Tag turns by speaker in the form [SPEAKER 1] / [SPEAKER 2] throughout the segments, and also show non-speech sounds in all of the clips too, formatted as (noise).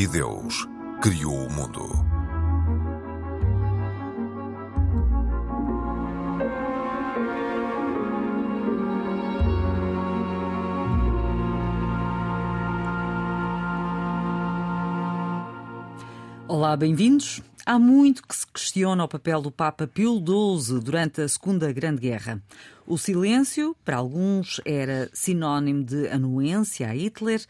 [SPEAKER 1] E Deus criou o mundo.
[SPEAKER 2] Olá, bem-vindos. Há muito que se questiona o papel do Papa Pio XII durante a Segunda Grande Guerra. O silêncio, para alguns, era sinónimo de anuência a Hitler,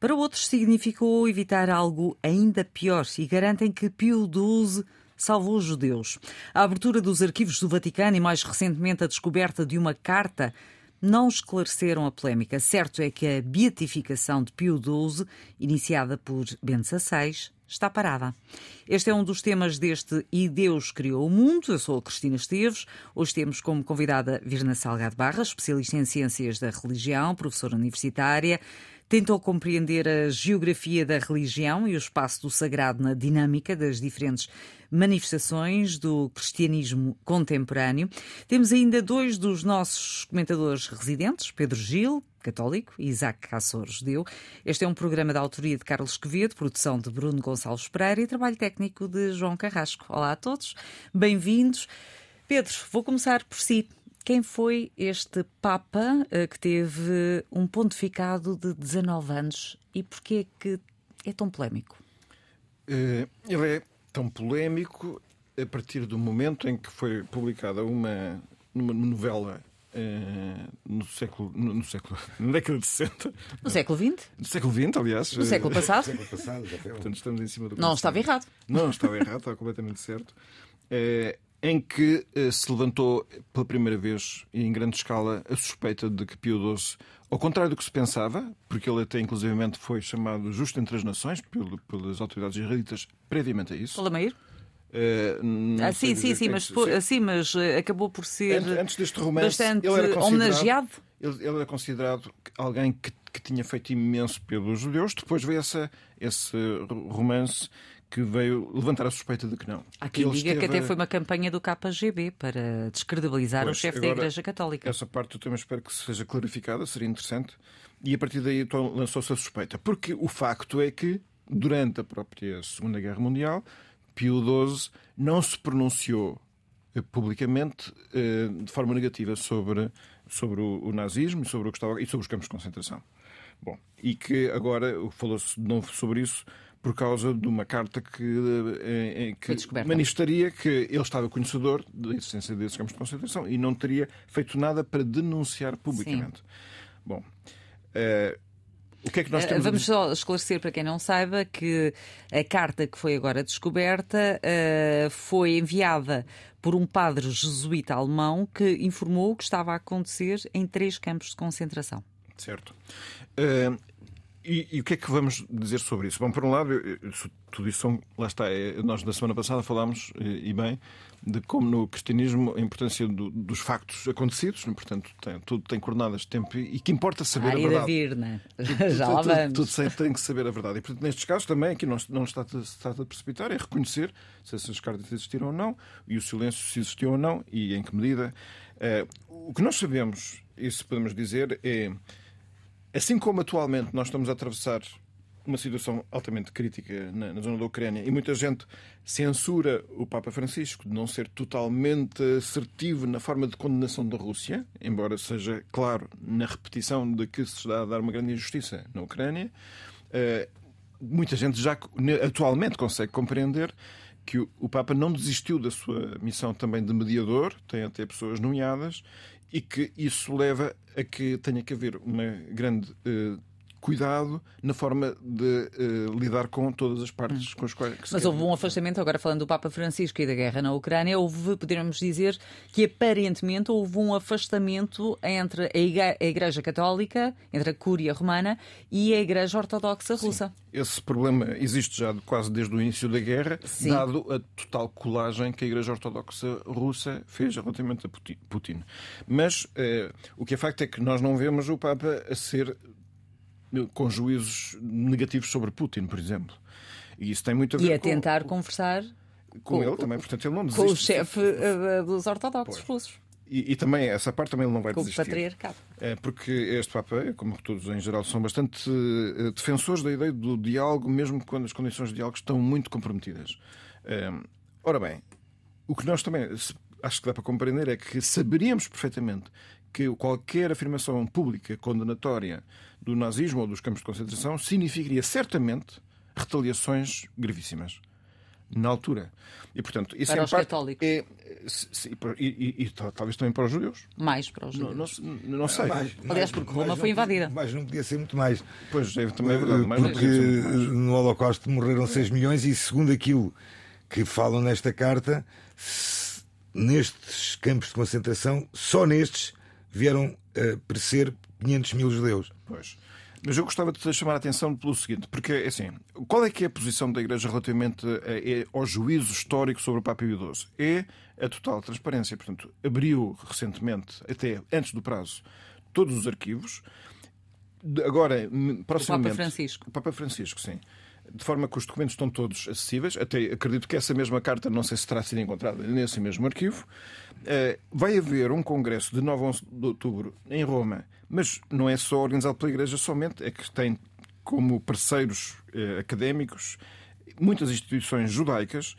[SPEAKER 2] para outros significou evitar algo ainda pior e garantem que Pio XII salvou os judeus. A abertura dos arquivos do Vaticano e, mais recentemente, a descoberta de uma carta não esclareceram a polémica. Certo é que a beatificação de Pio XII, iniciada por Bento XVI, está parada. Este é um dos temas deste E Deus Criou o Mundo. Eu sou a Cristina Esteves. Hoje temos como convidada Virna Salgado Barra, especialista em Ciências da Religião, professora universitária. Tentou compreender a geografia da religião e o espaço do sagrado na dinâmica das diferentes manifestações do cristianismo contemporâneo. Temos ainda dois dos nossos comentadores residentes, Pedro Gil, católico, e Isaac Cassor, judeu. Este é um programa da autoria de Carlos Quevedo, produção de Bruno Gonçalves Pereira e trabalho técnico de João Carrasco. Olá a todos, bem-vindos. Pedro, vou começar por si. Quem foi este Papa eh, que teve um pontificado de 19 anos e porquê que é tão polémico?
[SPEAKER 3] Uh, ele é tão polémico a partir do momento em que foi publicada uma, uma novela uh, no século, no, no, século, (laughs) na década de 60.
[SPEAKER 2] No século XX?
[SPEAKER 3] No século XX, aliás.
[SPEAKER 2] No século passado?
[SPEAKER 3] no século passado, já Portanto, estamos em cima do.
[SPEAKER 2] Não estava errado.
[SPEAKER 3] Não, estava errado, estava completamente certo. Uh, em que uh, se levantou pela primeira vez e em grande escala a suspeita de que Pio XII, ao contrário do que se pensava, porque ele até inclusivamente foi chamado justo entre as nações pelas autoridades israelitas previamente a isso.
[SPEAKER 2] Polameiro? Uh, ah, sim, sim, sim, mas, sim. sim, mas acabou por ser
[SPEAKER 3] antes, antes deste romance,
[SPEAKER 2] bastante
[SPEAKER 3] ele era
[SPEAKER 2] homenageado.
[SPEAKER 3] Ele, ele, era considerado alguém que, que, tinha feito imenso pelos judeus. Depois veio essa, esse romance que veio levantar a suspeita de que não.
[SPEAKER 2] Há quem diga esteve... que até foi uma campanha do KGB para descredibilizar pois, o chefe da Igreja Católica.
[SPEAKER 3] Essa parte eu também espero que seja clarificada, seria interessante. E a partir daí então, lançou-se a suspeita. Porque o facto é que, durante a própria Segunda Guerra Mundial, Pio XII não se pronunciou eh, publicamente eh, de forma negativa sobre, sobre o, nazismo sobre, o que estava, e sobre os campos de concentração. Bom, e que agora falou-se de novo sobre isso por causa de uma carta que, eh, que manifestaria que ele estava conhecedor da existência desses campos de concentração e não teria feito nada para denunciar publicamente. Sim. Bom, uh, o que é que nós eh, temos
[SPEAKER 2] Vamos só esclarecer para quem não saiba que a carta que foi agora descoberta uh, foi enviada por um padre jesuíta alemão que informou o que estava a acontecer em três campos de concentração.
[SPEAKER 3] Certo. Uh, e, e, o que é que vamos dizer sobre isso? Bom, por um lado, tudo isso são, lá está, é, nós na semana passada falámos, e, e bem, de como no cristianismo a importância do, dos factos acontecidos, né? portanto, tem, tudo tem coordenadas de tempo e que importa saber a, a verdade.
[SPEAKER 2] Vir, né? (laughs) Já lá vamos.
[SPEAKER 3] Tudo, tudo, tem que saber a verdade. E, portanto, nestes casos também, aqui não, não está, está a precipitar, é reconhecer se essas cartas existiram ou não, e o silêncio se existiu ou não, e em que medida. Uh, o que nós sabemos, isso podemos dizer, é Assim como atualmente nós estamos a atravessar uma situação altamente crítica na, na, zona da Ucrânia e muita gente censura o Papa Francisco de não ser totalmente assertivo na forma de condenação da Rússia, embora seja claro na repetição de que se está a dar uma grande injustiça na Ucrânia. Uh, muita gente já atualmente consegue compreender que o, Papa não desistiu da sua missão também de mediador, tem até pessoas nomeadas, e que isso leva a que tenha que haver uma grande uh, cuidado na forma de uh, lidar com todas as partes com as quais.
[SPEAKER 2] Mas houve um afastamento, agora falando do Papa Francisco e da guerra na Ucrânia, houve, poderíamos dizer, que aparentemente houve um afastamento entre a Igreja Católica, entre a Cúria Romana e a Igreja Ortodoxa Russa.
[SPEAKER 3] Sim. Esse problema existe já quase desde o início da guerra, Sim. dado a total colagem que a Igreja Ortodoxa Russa fez relativamente a Putin. Mas eh, o que é facto é que nós não vemos o Papa a ser com juízos negativos sobre Putin, por exemplo. E isso tem muito a ver
[SPEAKER 2] E a
[SPEAKER 3] com,
[SPEAKER 2] tentar conversar
[SPEAKER 3] com, com ele também, portanto ele não
[SPEAKER 2] desiste. Com o chefe uh, dos ortodoxos pois. russos.
[SPEAKER 3] e, e, também essa parte também ele não vai
[SPEAKER 2] Com
[SPEAKER 3] desistir.
[SPEAKER 2] O patriarcado.
[SPEAKER 3] É, porque este Papa, como todos em geral, são bastante uh, defensores da ideia do diálogo, mesmo quando as condições de diálogo estão muito comprometidas. Uh, ora bem, o que nós também acho que dá para compreender é que saberíamos perfeitamente que qualquer afirmação pública condenatória do nazismo ou dos campos de concentração significaria certamente retaliações gravíssimas na altura. E, portanto, isso
[SPEAKER 2] para
[SPEAKER 3] é
[SPEAKER 2] os católicos.
[SPEAKER 3] É, e, e, e, talvez também para os judeus.
[SPEAKER 2] Mais para os judeus.
[SPEAKER 3] Não, não, não sei.
[SPEAKER 2] Mais, Aliás, porque Roma foi invadida.
[SPEAKER 4] Mas não podia ser muito mais.
[SPEAKER 3] Pois, é, também é verdade.
[SPEAKER 4] Mais porque no Holocausto morreram 6 milhões e, segundo aquilo que falam nesta carta, nestes campos de concentração, só nestes, vieram a perecer 500 mil judeus.
[SPEAKER 3] Pois. Mas eu gostava de chamar a atenção pelo seguinte, porque assim, qual é que é a posição da Igreja relativamente ao juízo histórico sobre o Papa Pio XII? É a total transparência. Portanto, abriu recentemente, até antes do prazo, todos os arquivos. Agora, proximamente.
[SPEAKER 2] O Papa Francisco.
[SPEAKER 3] O Papa Francisco, sim de forma que os documentos estão todos acessíveis. Até acredito que essa mesma carta, não sei se terá sido encontrada nesse mesmo arquivo. Eh, vai haver um congresso de 9 a 11 de outubro em Roma, mas não é só organizado pela Igreja somente, é que tem como parceiros eh, académicos muitas instituições judaicas.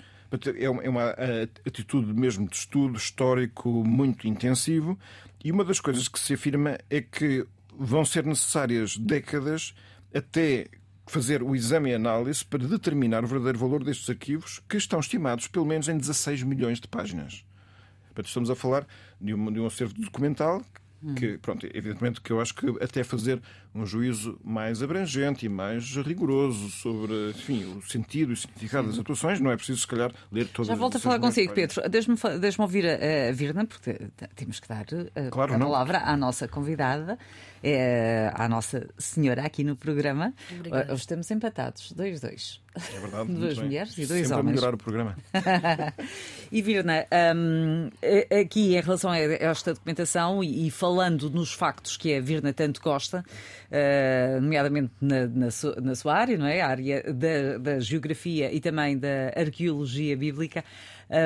[SPEAKER 3] É uma é atitude mesmo de estudo histórico muito intensivo. E uma das coisas que se afirma é que vão ser necessárias décadas até fazer o exame e análise para determinar o verdadeiro valor destes arquivos, que estão estimados pelo menos em 16 milhões de páginas. Portanto, estamos a falar de um, de um acervo documental que, pronto, evidentemente que eu acho que até fazer um juízo mais abrangente e mais rigoroso sobre, enfim, o sentido e o significado das atuações, não é preciso, se calhar, ler todas
[SPEAKER 2] Já volto a falar consigo, Pedro. Deixe-me deixe ouvir a, a Virna, porque temos que dar a, claro, a palavra à nossa convidada, é, à nossa senhora aqui no programa. Obrigada. Hoje estamos empatados, dois, dois.
[SPEAKER 3] É verdade. (laughs)
[SPEAKER 2] Duas mulheres e dois
[SPEAKER 3] Sempre
[SPEAKER 2] homens.
[SPEAKER 3] a melhorar o programa. (laughs)
[SPEAKER 2] e Virna, um, aqui em relação a esta documentação e, e, falando nos factos que a Virna tanto gosta, uh, nomeadamente na, na, na, sua área, não é? A área da, da geografia e também da arqueologia bíblica.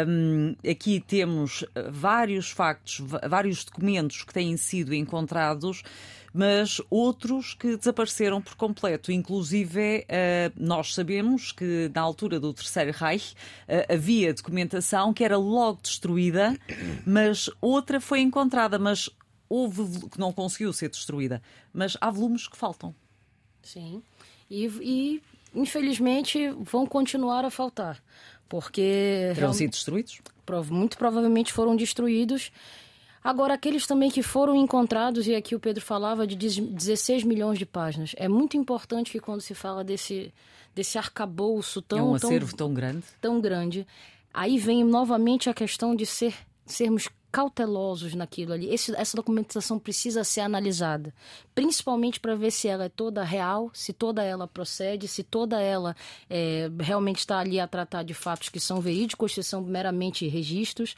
[SPEAKER 2] Um, aqui temos vários factos, vários documentos que têm sido encontrados mas outros que desapareceram por completo. Inclusive, eh, nós sabemos que na altura do Terceiro Reich eh, havia documentação que era logo destruída, mas outra foi encontrada, mas houve que não conseguiu ser destruída. Mas há volumes que faltam.
[SPEAKER 5] Sim. E, e infelizmente vão continuar a faltar. Porque.
[SPEAKER 2] Terão sido destruídos?
[SPEAKER 5] Muito provavelmente foram destruídos Agora, aqueles também que foram encontrados, e aqui o Pedro falava de 16 milhões de páginas. É muito importante que quando se fala desse, desse arcabouço tão. É
[SPEAKER 2] um acervo tão, tão grande.
[SPEAKER 5] Tão grande. Aí vem novamente a questão de ser, sermos cautelosos naquilo ali. Esse, essa documentação precisa ser analisada, principalmente para ver se ela é toda real, se toda ela procede, se toda ela é, realmente está ali a tratar de fatos que são verídicos, se são meramente registros.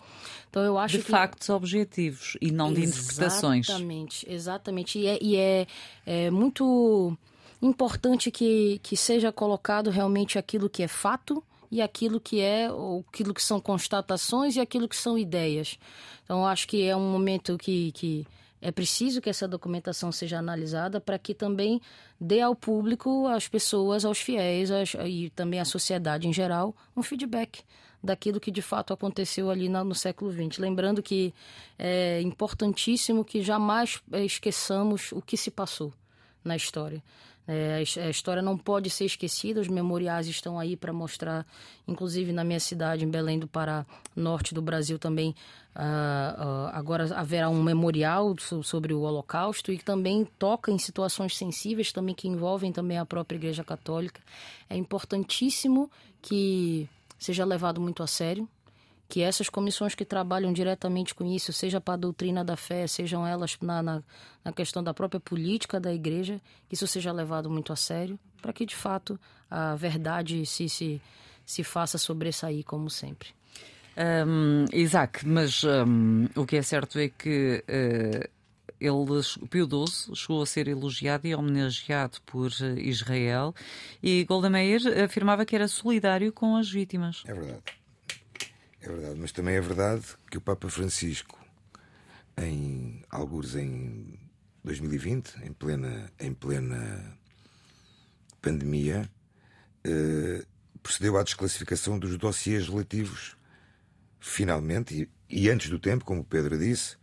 [SPEAKER 5] Então eu acho
[SPEAKER 2] de
[SPEAKER 5] que...
[SPEAKER 2] factos objetivos e não de interpretações.
[SPEAKER 5] Exatamente, exatamente. E é, e é, é muito importante que, que seja colocado realmente aquilo que é fato e aquilo que é aquilo que são constatações e aquilo que são ideias. Então acho que é um momento que, que é preciso que essa documentação seja analisada para que também dê ao público, às pessoas, aos fiéis e também à sociedade em geral um feedback daquilo que de fato aconteceu ali no século XX. Lembrando que é importantíssimo que jamais é, esqueçamos o que se passou na história. É, a história não pode ser esquecida, os memoriais estão aí para mostrar, inclusive na minha cidade, em Belém do Pará, norte do Brasil também. Uh, uh, agora haverá um memorial sobre o Holocausto e também toca em situações sensíveis também que envolvem também a própria Igreja Católica. É importantíssimo que seja levado muito a sério, que essas comissões que trabalham diretamente com isso, seja para a doutrina da fé, sejam elas na, na, na, questão da própria política da igreja, que isso seja levado muito a sério, para que de fato a verdade se, se, se faça sobressair como sempre.
[SPEAKER 2] Um, Isaac, mas um, o que é certo é que uh, ele, Pio XII chegou a ser elogiado e homenageado por Israel e Golda Meir afirmava que era solidário com as vítimas.
[SPEAKER 4] É verdade. É verdade, mas também é verdade que o Papa Francisco em alguns em 2020, em plena, em plena pandemia, eh, procedeu à desclassificação dos dossiês relativos, finalmente, e, e antes do tempo, como o Pedro disse,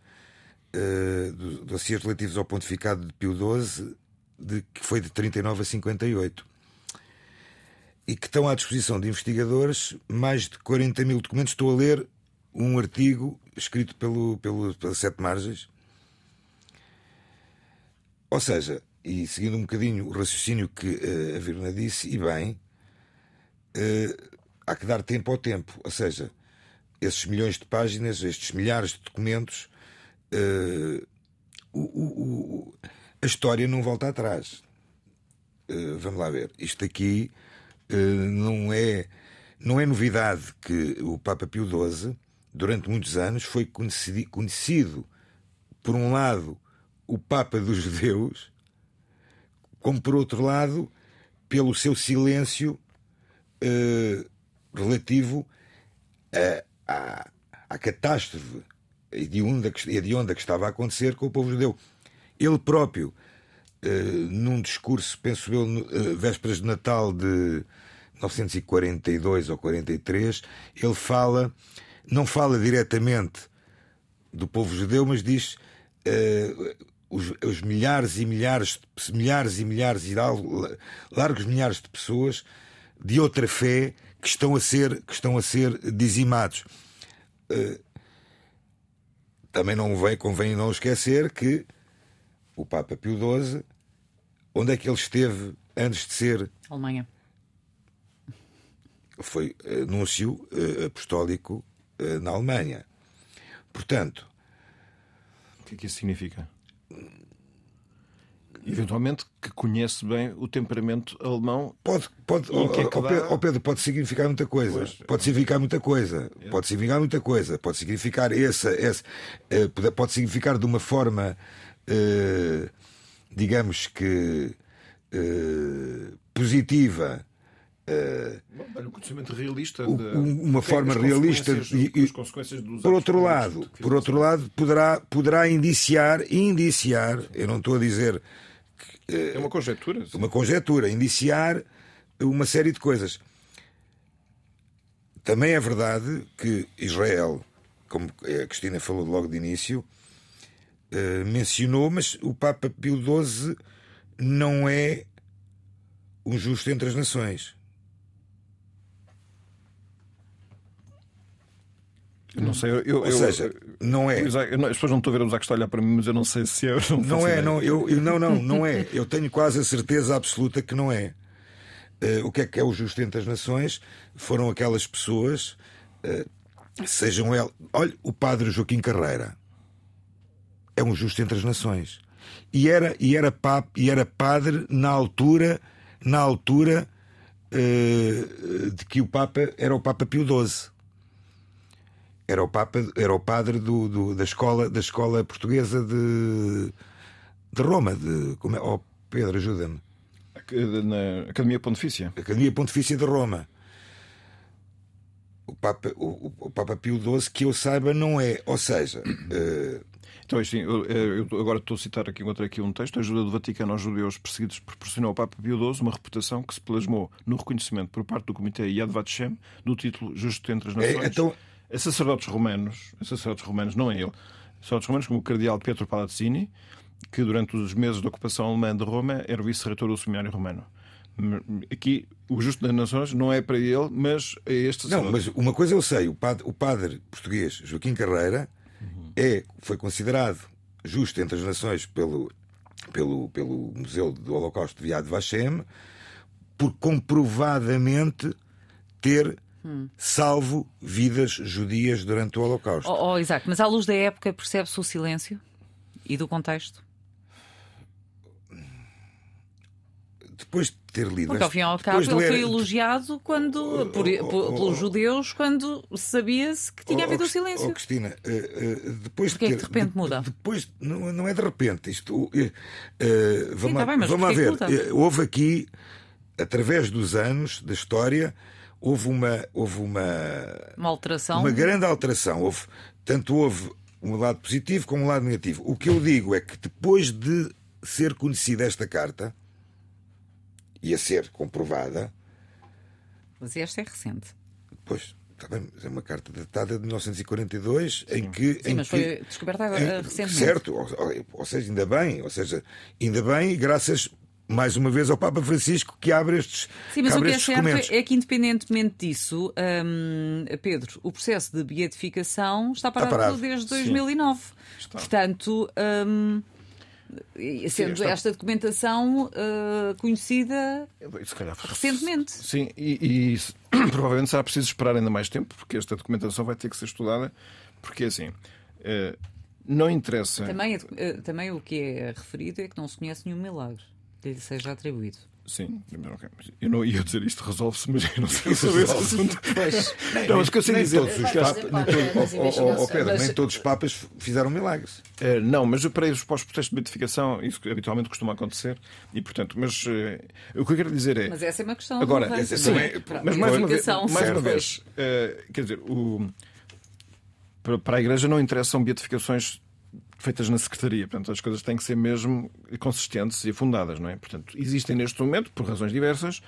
[SPEAKER 4] eh, dossiês relativos ao pontificado de Pio XII, de, que foi de 39 a 58 e que estão à disposição de investigadores mais de 40 mil documentos. Estou a ler um artigo escrito pelo, pelo, pelas Sete Margens. Ou seja, e seguindo um bocadinho o raciocínio que uh, a Virna disse, e bem, uh, há que dar tempo ao tempo. Ou seja, esses milhões de páginas, estes milhares de documentos, uh, o, o, o, a história não volta atrás. vamos lá ver. Isto aqui não é. Não é novidade que o Papa Pio XII durante muitos anos, foi conhecido, por um lado, o Papa dos Judeus, como por outro lado, pelo seu silêncio eh, relativo a, a, à catástrofe hedionda que, hedionda que estava a acontecer com o povo judeu. Ele próprio, eh, num discurso, penso eu, eh, vésperas de Natal de 1942 ou 43, ele fala não fala diretamente do povo judeu, mas diz uh, os, os, milhares e milhares, milhares e milhares e largos milhares de pessoas de outra fé que estão a ser, que estão a ser dizimados. Uh, também não convém não esquecer que o Papa Pio XII, onde é que ele esteve antes de ser
[SPEAKER 2] Alemanha?
[SPEAKER 4] Foi anúncio uh, apostólico eh, na Alemanha. Portanto.
[SPEAKER 3] O que é que isso significa? Eventualmente que conhece bem o temperamento alemão.
[SPEAKER 4] Pode, pode, oh, que é que oh, Pedro, oh, Pedro, pode significar muita coisa. Pois, pode significar muita coisa. É. Pode significar muita coisa. Pode significar essa, essa eh, pode significar de uma forma, eh, digamos que positiva
[SPEAKER 3] Uh, um conhecimento realista de,
[SPEAKER 4] uma forma realista
[SPEAKER 3] e, e consequências dos
[SPEAKER 4] por outro lado por outro lado poderá poderá indiciar indiciar eu não estou a dizer
[SPEAKER 3] que, uh, é uma conjectura
[SPEAKER 4] sim. uma conjectura indiciar uma série de coisas também é verdade que Israel como a Cristina falou logo de início uh, mencionou mas o Papa Pio XII não é um justo entre as nações
[SPEAKER 3] Eu não sei, eu,
[SPEAKER 4] Ou seja, não é.
[SPEAKER 3] as pessoas não estão a ver o Isaac está a olhar para mim, mas eu não sei se é.
[SPEAKER 4] Não, não é, não, eu, eu, não, não, não é. Eu tenho quase a certeza absoluta que não é. Uh, o que é que é o justo entre as nações? Foram aquelas pessoas, uh, sejam elas. Olha, o padre Joaquim Carreira é um justo entre as nações. E era, e era, pap, e era padre na altura, na altura uh, de que o Papa era o Papa Pio XII era o Papa, era o padre do, do, da, escola, da escola portuguesa de, de Roma. De, como é? Oh, Pedro, ajuda-me.
[SPEAKER 3] Na Academia Pontifícia.
[SPEAKER 4] Academia Pontifícia de Roma. O Papa, o, o Papa Pio XII, que eu saiba, não é. Ou seja. Uh...
[SPEAKER 3] Então, assim, eu, eu, agora estou a citar aqui, encontrei aqui um texto. A ajuda do Vaticano aos judeus perseguidos proporcionou ao Papa Pio XII uma reputação que se plasmou no reconhecimento por parte do Comitê Yad Vashem do título Justo entre as Nações. É, então a sacerdotes romanos, a sacerdotes romanos, não é ele, sacerdotes romanos como o cardeal Pietro Palazzini, que durante os meses da ocupação alemã de Roma era o vice-reitor do seminário romano. Aqui, o Justo das Nações não é para ele, mas é este
[SPEAKER 4] Não, mas uma coisa eu sei: o padre, o padre português Joaquim Carreira. É, foi considerado justo entre as nações pelo, pelo, pelo Museu do Holocausto de Yad Vashem por comprovadamente ter salvo vidas judias durante o Holocausto.
[SPEAKER 2] Oh, oh, Isaac, mas à luz da época percebe-se o silêncio e do contexto?
[SPEAKER 4] Depois de ter lido.
[SPEAKER 2] Porque ao fim e ao cabo ele ler... foi elogiado quando, oh, por, oh, por, pelos judeus quando sabia-se que tinha havido o silêncio.
[SPEAKER 4] Oh, Cristina, uh, uh, depois
[SPEAKER 2] Porque
[SPEAKER 4] de ter,
[SPEAKER 2] é que de repente muda?
[SPEAKER 4] Depois, não, não é de repente. Isto, uh, vamos Sim, tá bem, vamos ver. houve aqui, através dos anos da história, houve uma houve uma
[SPEAKER 2] uma alteração
[SPEAKER 4] uma grande alteração houve tanto houve um lado positivo como um lado negativo. O que eu digo é que depois de ser conhecida esta carta e a ser comprovada,
[SPEAKER 2] Mas esta é recente.
[SPEAKER 4] pois, está bem, mas é uma carta datada de 1942 em que.
[SPEAKER 2] Sim,
[SPEAKER 4] em
[SPEAKER 2] mas
[SPEAKER 4] que-
[SPEAKER 2] foi descoberta agora,
[SPEAKER 4] em-
[SPEAKER 2] recentemente.
[SPEAKER 4] Certo, ou, ou- seja, ainda bem, ou seja, ainda bem, graças mais uma vez ao Papa Francisco que abre estes,
[SPEAKER 2] Sim, mas o que é certo
[SPEAKER 4] documentos.
[SPEAKER 2] é que, independentemente disso, hum, Pedro, o processo de beatificação está parado,
[SPEAKER 4] parado.
[SPEAKER 2] desde 2009.
[SPEAKER 3] Está.
[SPEAKER 2] Portanto, hum, sendo
[SPEAKER 3] está.
[SPEAKER 2] esta documentação uh, conhecida
[SPEAKER 3] calhar
[SPEAKER 2] recentemente.
[SPEAKER 3] Sim, e, e (clears throat) provavelmente será preciso esperar ainda mais tempo, porque esta documentação vai ter que ser estudada, porque assim, eh, não interessa.
[SPEAKER 2] Também, eh, também o que é referido é que não se conhece nenhum milagre que lhe seja atribuído.
[SPEAKER 3] Sim, ok. eu não ia dizer isto resolve-se, mas eu não sei sobre esse assunto.
[SPEAKER 2] Pois.
[SPEAKER 3] Não, mas o que eu sei
[SPEAKER 4] nem
[SPEAKER 3] dizer.
[SPEAKER 4] todos os papas, nem
[SPEAKER 5] das
[SPEAKER 4] oh, oh, oh. Pedro,
[SPEAKER 2] Mas-
[SPEAKER 4] nem todos os papas fizeram milagres.
[SPEAKER 3] Eh, não, mas para os para os protestos de beatificação, isso habitualmente costuma acontecer, e portanto, mas eh, o que eu quero dizer é.
[SPEAKER 2] Mas essa é uma questão
[SPEAKER 3] Agora,
[SPEAKER 4] também-
[SPEAKER 2] Pronto,
[SPEAKER 3] mas mais uma vez, mais uma vez eh, quer dizer, o- para- para a Igreja não interessam beatificações feitas na Secretaria. Portanto, as coisas têm que ser mesmo consistentes e fundadas, não é? Portanto, existem neste momento, por razões diversas,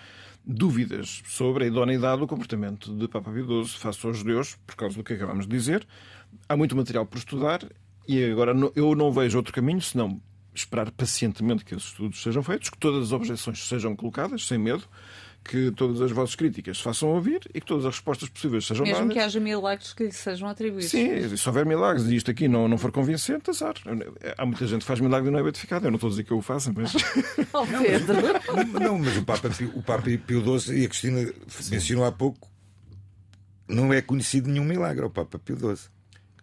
[SPEAKER 3] dúvidas sobre a idoneidade do comportamento de Papa Pio XII face aos judeus, por causa do que acabamos de dizer. Há muito material por estudar e agora eu não vejo outro caminho senão esperar pacientemente que esses estudos sejam feitos, que todas as objeções sejam colocadas, sem medo, que todas as vossas críticas se façam ouvir e que todas as respostas possíveis sejam
[SPEAKER 2] Mesmo
[SPEAKER 3] dadas.
[SPEAKER 2] que haja milagres que lhe sejam atribuídos.
[SPEAKER 3] Sim, se houver milagres e isto aqui não, não for convincente, azar. Há muita gente que faz milagre e não é beatificado. Eu não estou a dizer que eu o faça, mas. (laughs)
[SPEAKER 2] Oh, Pedro.
[SPEAKER 4] Não, mas o Papa, Pio- o Papa Pio XII, e a Cristina mencionou há pouco, não é conhecido nenhum milagre ao Papa Pio XII.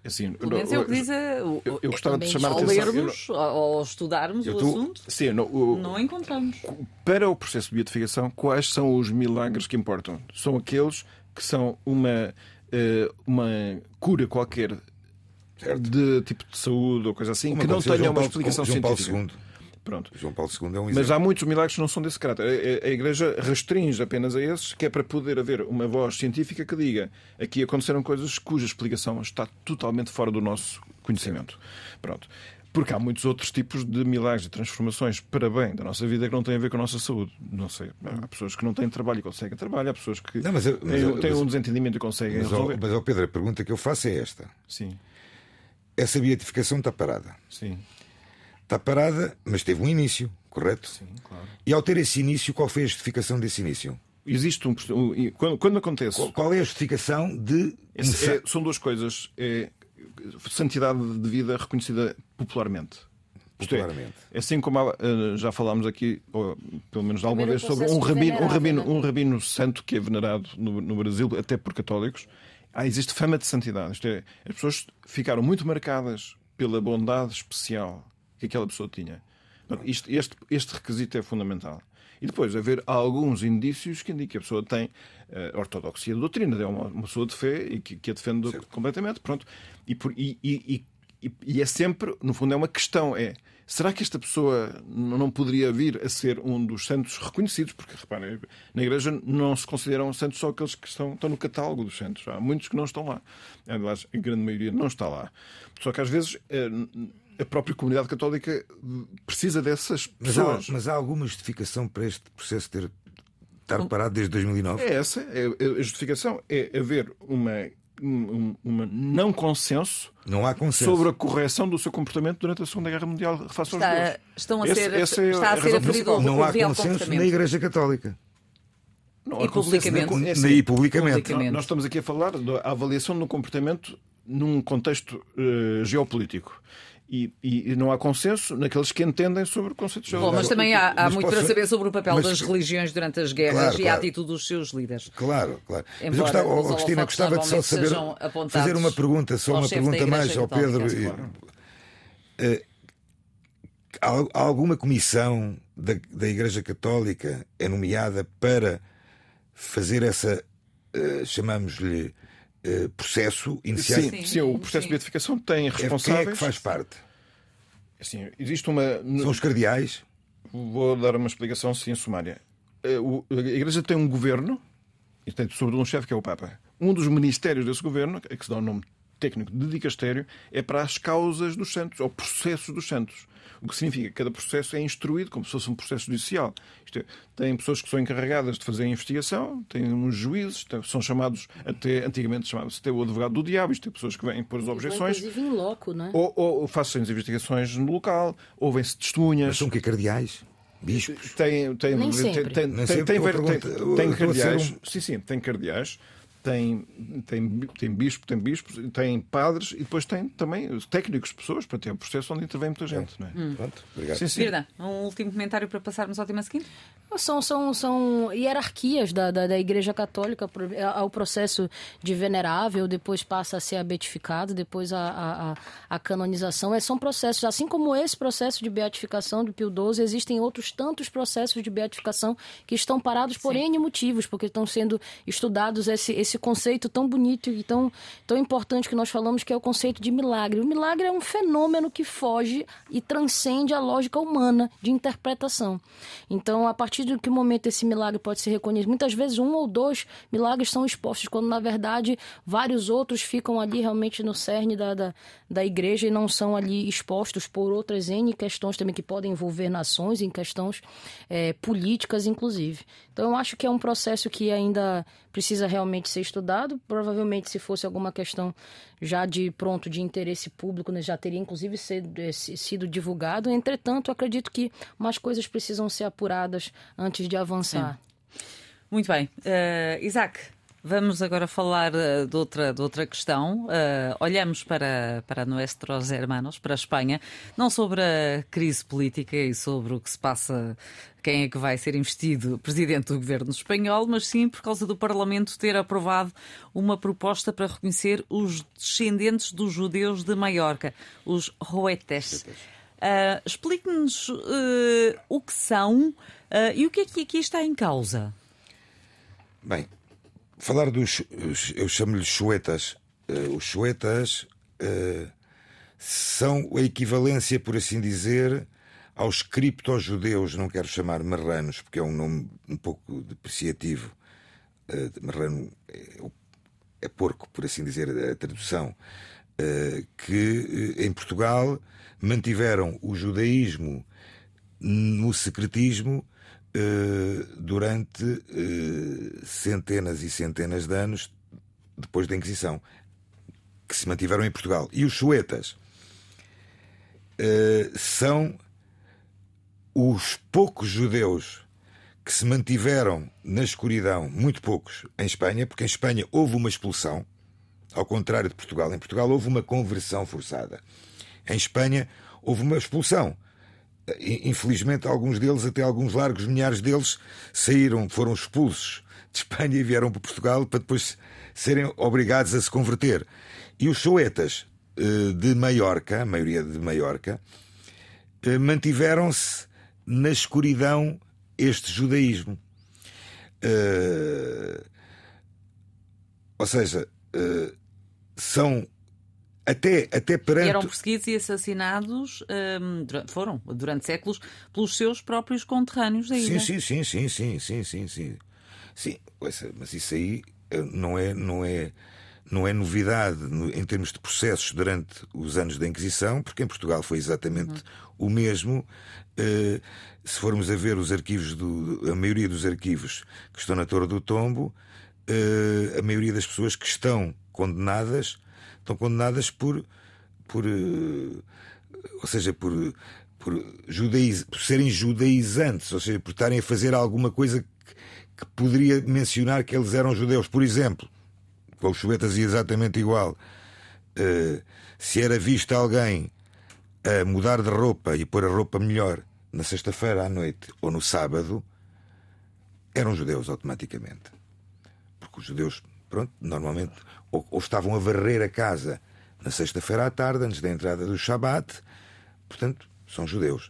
[SPEAKER 3] Assim,
[SPEAKER 2] Pelo menos é o que diz a,
[SPEAKER 3] eu, eu gostava de chamar a
[SPEAKER 2] ao
[SPEAKER 3] atenção. eu não-
[SPEAKER 2] lermos, ao, ao estudarmos
[SPEAKER 4] Eu
[SPEAKER 2] o assunto,
[SPEAKER 3] Sim, não, o-
[SPEAKER 2] não encontramos.
[SPEAKER 3] para o processo de beatificação, quais são os milagres que importam? São aqueles que são uma, eh, uma cura qualquer de tipo de saúde ou coisa assim,
[SPEAKER 4] Como
[SPEAKER 3] que não tenha uma
[SPEAKER 4] Paulo-
[SPEAKER 3] explicação
[SPEAKER 4] João Paulo
[SPEAKER 3] científica.
[SPEAKER 4] II.
[SPEAKER 3] Pronto.
[SPEAKER 4] João Paulo II é um
[SPEAKER 3] Mas
[SPEAKER 4] exemplo.
[SPEAKER 3] há muitos milagres que não são desse caráter. A, a- a Igreja restringe apenas a esses, que é para poder haver uma voz científica que diga aqui aconteceram coisas cuja explicação está totalmente fora do nosso conhecimento. Pronto. Porque há muitos outros tipos de milagres e transformações para bem da nossa vida que não têm a ver com a nossa saúde. Não sei. Há pessoas que não têm trabalho e conseguem trabalho, há pessoas que
[SPEAKER 4] Não, mas eu- mas
[SPEAKER 3] têm,
[SPEAKER 4] eu-
[SPEAKER 3] têm
[SPEAKER 4] mas-
[SPEAKER 3] um desentendimento e conseguem
[SPEAKER 4] Mas,
[SPEAKER 3] resolver.
[SPEAKER 4] mas, Pedro, a pergunta que eu faço é esta:
[SPEAKER 3] Sim,
[SPEAKER 4] essa beatificação está parada.
[SPEAKER 3] sim,
[SPEAKER 4] Está parada, mas teve um início, correto?
[SPEAKER 3] sim, claro.
[SPEAKER 4] E ao ter esse início, qual foi a justificação desse início?
[SPEAKER 3] Existe um. quando, quando acontece.
[SPEAKER 4] Qual, qual é a justificação de.
[SPEAKER 3] Esse é- são duas coisas. É santidade de vida reconhecida popularmente. É,
[SPEAKER 4] Popularmente.
[SPEAKER 3] É, assim como há, eh, já falámos aqui, ou pelo menos alguma vez, sobre um rabino, um, rabino, um rabino santo que é venerado no, no Brasil, até por católicos. Ah, existe fama de santidade. Isto é, as pessoas ficaram muito marcadas pela bondade especial que aquela pessoa tinha. Isto- este, este requisito é fundamental. E depois haver alguns indícios que indicam que a pessoa tem eh, ortodoxia de doutrina, é uma, uma pessoa de fé e que, que a defende completamente. Pronto. E, por- e- e- e- e é sempre, no fundo, é uma questão: é será que esta pessoa não poderia vir a ser um dos santos reconhecidos? Porque, reparem, na Igreja não se consideram santos só aqueles que estão, estão no catálogo dos santos. Há muitos que não estão lá. Aliás, a grande maioria não está lá. Só que às vezes. eh, a própria comunidade católica precisa dessas
[SPEAKER 4] Mas há,
[SPEAKER 3] pessoas.
[SPEAKER 4] mas há alguma justificação para este processo ter estar parado desde 2009?
[SPEAKER 3] É essa, é, a justificação é haver uma, um- uma não consenso
[SPEAKER 4] Não há consenso.
[SPEAKER 3] sobre a correção do seu comportamento durante a Segunda Guerra Mundial face aos
[SPEAKER 2] Está, estão a
[SPEAKER 3] Esse-
[SPEAKER 2] ser,
[SPEAKER 3] essa é
[SPEAKER 2] está a
[SPEAKER 3] a
[SPEAKER 2] ser aferido
[SPEAKER 4] Não há
[SPEAKER 2] real
[SPEAKER 4] consenso na Igreja Católica.
[SPEAKER 3] Não
[SPEAKER 2] E
[SPEAKER 3] consenso na-
[SPEAKER 2] publicamente.
[SPEAKER 3] é assim,
[SPEAKER 4] Nem publicamente.
[SPEAKER 2] Publicamente.
[SPEAKER 3] Nós estamos aqui a falar da avaliação do comportamento num contexto eh, geopolítico. E, e- não há consenso naqueles que entendem sobre o conceito
[SPEAKER 2] Bom, mas também há, há
[SPEAKER 4] Mas
[SPEAKER 2] muito
[SPEAKER 4] posso-
[SPEAKER 2] para saber sobre o papel
[SPEAKER 4] mas-
[SPEAKER 2] das religiões durante as guerras
[SPEAKER 4] Claro,
[SPEAKER 2] e a
[SPEAKER 4] claro.
[SPEAKER 2] atitude dos seus líderes.
[SPEAKER 4] Claro, claro. Mas eu gostava,
[SPEAKER 2] os
[SPEAKER 4] oh, Cristina, gostava de só saber fazer uma pergunta, só uma pergunta mais ao Pedro.
[SPEAKER 2] Católica.
[SPEAKER 4] Eh, alguma comissão da, da Igreja Católica é nomeada para fazer essa, eh, chamamos-lhe, processo inicial?
[SPEAKER 3] Sim,
[SPEAKER 2] Sim,
[SPEAKER 3] sim, o processo
[SPEAKER 2] sim.
[SPEAKER 3] de beatificação tem
[SPEAKER 4] É,
[SPEAKER 3] responsáveis.
[SPEAKER 4] Quem é que faz parte?
[SPEAKER 3] Assim, existe uma.
[SPEAKER 4] São os cardeais?
[SPEAKER 3] Vou dar uma explicação assim sumária. Eh, A Igreja tem um governo, e tem sobretudo um chefe que é o Papa. Um dos ministérios desse governo, que se dá o nome técnico de dicastério é para as causas dos santos, ou processos dos santos. O que significa que cada processo é instruído como se fosse um processo judicial. Isto é, tem pessoas que são encarregadas de fazer a investigação, tem uns juízes, são chamados, até antigamente chamava-se até o advogado do diabo, isto é pessoas que vêm pôr as objeções.
[SPEAKER 5] Inclusive em loco, não é?
[SPEAKER 3] Ou, ou, fazem as investigações no local, ouvem-se testemunhas.
[SPEAKER 4] Mas são que cardeais? Bispos?
[SPEAKER 3] Tem, tem,
[SPEAKER 5] Nem
[SPEAKER 3] tem,
[SPEAKER 5] sempre.
[SPEAKER 3] tem,
[SPEAKER 4] Nem
[SPEAKER 3] tem,
[SPEAKER 4] sempre,
[SPEAKER 3] tem, tem, tem, cardeais.
[SPEAKER 4] um-
[SPEAKER 3] Sim, sim, tem cardeais. Tem, tem, tem bispo, tem bispos, tem padres e depois tem também técnicos, pessoas, para ter um processo onde intervém muita gente. Não é?
[SPEAKER 4] Pronto, obrigado.
[SPEAKER 3] Sim, sim.
[SPEAKER 2] Virda, um último comentário para passarmos ao tema seguinte?
[SPEAKER 5] São, são, são hierarquias da, da, da Igreja Católica. É- Há o processo de venerável, depois passa a ser a beatificado, depois a, a, a- a canonização. É, são processos, assim como esse processo de beatificação do Pio XII, existem outros tantos processos de beatificação que estão parados por N motivos, porque estão sendo estudados esse, esse conceito tão bonito e tão, tão importante que nós falamos, que é o conceito de milagre. O milagre é um fenômeno que foge e transcende a lógica humana de interpretação. Então, a partir de que momento esse milagre pode ser reconhecido? Muitas vezes um ou dois milagres são expostos, quando na verdade vários outros ficam ali realmente no cerne da, da, da igreja e não são ali expostos por outras N questões também que podem envolver nações, em questões eh, políticas, inclusive. Então, eu acho que é um processo que ainda precisa realmente ser estudado. Provavelmente, se fosse alguma questão já de pronto de interesse público, né, já teria inclusive sido, eh, si- sido divulgado. Entretanto, acredito que mais coisas precisam ser apuradas antes de avançar.
[SPEAKER 2] Muito bem. Eh, Isaac, vamos agora falar eh, de, outra, de outra questão. Eh, olhamos para, para Nuestros Hermanos, para a Espanha, não sobre a crise política e sobre o que se passa, quem é que vai ser investido presidente do governo espanhol, mas sim por causa do Parlamento ter aprovado uma proposta para reconhecer os descendentes dos judeus de Maiorca, os Roetes. Ah, Explique-nos eh, o que são e o que é que aqui está em causa.
[SPEAKER 4] Bem, falar dos. os- Eu chamo-lhes chuetas. Eh, os chuetas eh, são a equivalência, por assim dizer, aos criptojudeus, não quero chamar marranos, porque é um nome um pouco depreciativo. Eh, marrano é, é porco, por assim dizer, a tradução. que em Portugal mantiveram o judaísmo no secretismo durante eh, centenas e centenas de anos depois da Inquisição, que se mantiveram em Portugal. E os chuetas eh, são os poucos judeus que se mantiveram na escuridão, muito poucos, em Espanha, porque em Espanha houve uma expulsão, ao contrário de Portugal. Em Portugal houve uma conversão forçada. Em Espanha houve uma expulsão. Infelizmente, alguns deles, até alguns largos milhares deles, saíram, foram expulsos de Espanha e vieram para Portugal para depois serem obrigados a se converter. E os soetas eh, de Maiorca, a maioria de Maiorca, eh, mantiveram-se na escuridão este judaísmo. Eh, ou seja, são até, até
[SPEAKER 2] E
[SPEAKER 4] perante.
[SPEAKER 2] eram perseguidos e assassinados, hum, foram, durante séculos, pelos seus próprios conterrâneos da ilha.
[SPEAKER 4] Sim, sim, sim, sim, sim, sim, sim, sim. Mas isso aí eh, não é, não é, não é novidade no- em termos de processos durante os anos da Inquisição, porque em Portugal foi exatamente o mesmo. Eh, se formos a ver os arquivos, do, a maioria dos arquivos que estão na Torre do Tombo, eh, a maioria das pessoas que estão condenadas estão condenadas por, por eh, ou seja, por, por, judaiz, por serem judaizantes, ou seja, por estarem a fazer alguma coisa que, que poderia mencionar que eles eram judeus. Por exemplo, com os chubetas ia exatamente igual. Eh, se era visto alguém a mudar de roupa e pôr a roupa melhor na sexta-feira à noite ou no sábado, eram judeus automaticamente. Porque os judeus, pronto, normalmente, ou, ou estavam a varrer a casa na sexta-feira à tarde, antes da entrada do Shabat, portanto, são judeus.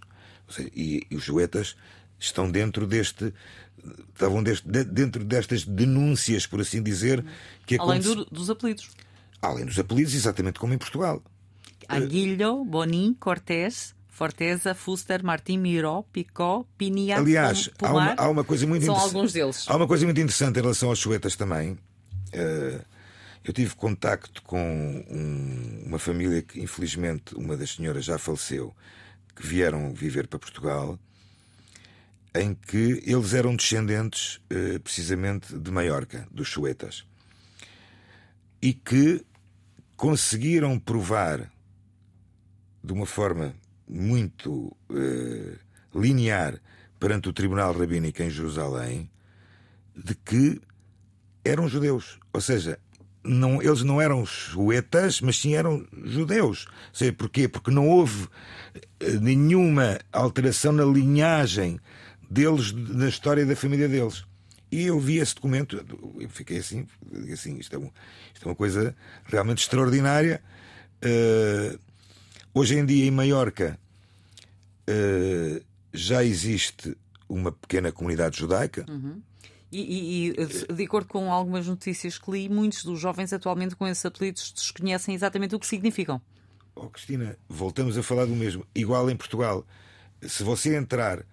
[SPEAKER 4] Seja, e, e os juetas estão dentro deste. Estavam deste- de- dentro destas denúncias, por assim dizer, que
[SPEAKER 2] Além do- dos apelidos.
[SPEAKER 4] Além dos apelidos, exatamente como em Portugal.
[SPEAKER 2] Aguilho, Bonin, Cortés, Forteza, Fuster, Martim, Miró, Picó, Pinia,
[SPEAKER 4] Aliás, há
[SPEAKER 2] Pomar.
[SPEAKER 4] uma, há uma coisa muito
[SPEAKER 2] São alguns deles.
[SPEAKER 4] Há uma coisa muito interessante em relação aos chuetas também. Eh, Eu tive contacto com um, uma família que, infelizmente, uma das senhoras já faleceu, que vieram viver para Portugal, em que eles eram descendentes, eh, precisamente, de Maiorca, dos Suetas, e que conseguiram provar de uma forma muito eh, linear perante o Tribunal Rabínico em Jerusalém de que eram judeus. Ou seja, não, eles não eram suetas, mas sim eram judeus. Sei porquê? Porque não houve eh, nenhuma alteração na linhagem deles, na história da família deles. E eu vi esse documento, eu fiquei assim, assim isto, é um, isto é uma coisa realmente extraordinária. Uh, hoje em dia, em Maiorca, uh, já existe uma pequena comunidade judaica.
[SPEAKER 2] Uhum. E, e, de acordo com algumas notícias que li, muitos dos jovens atualmente com esses apelidos desconhecem exatamente o que significam.
[SPEAKER 4] Oh, Cristina, voltamos a falar do mesmo. Igual em Portugal. Se você entrar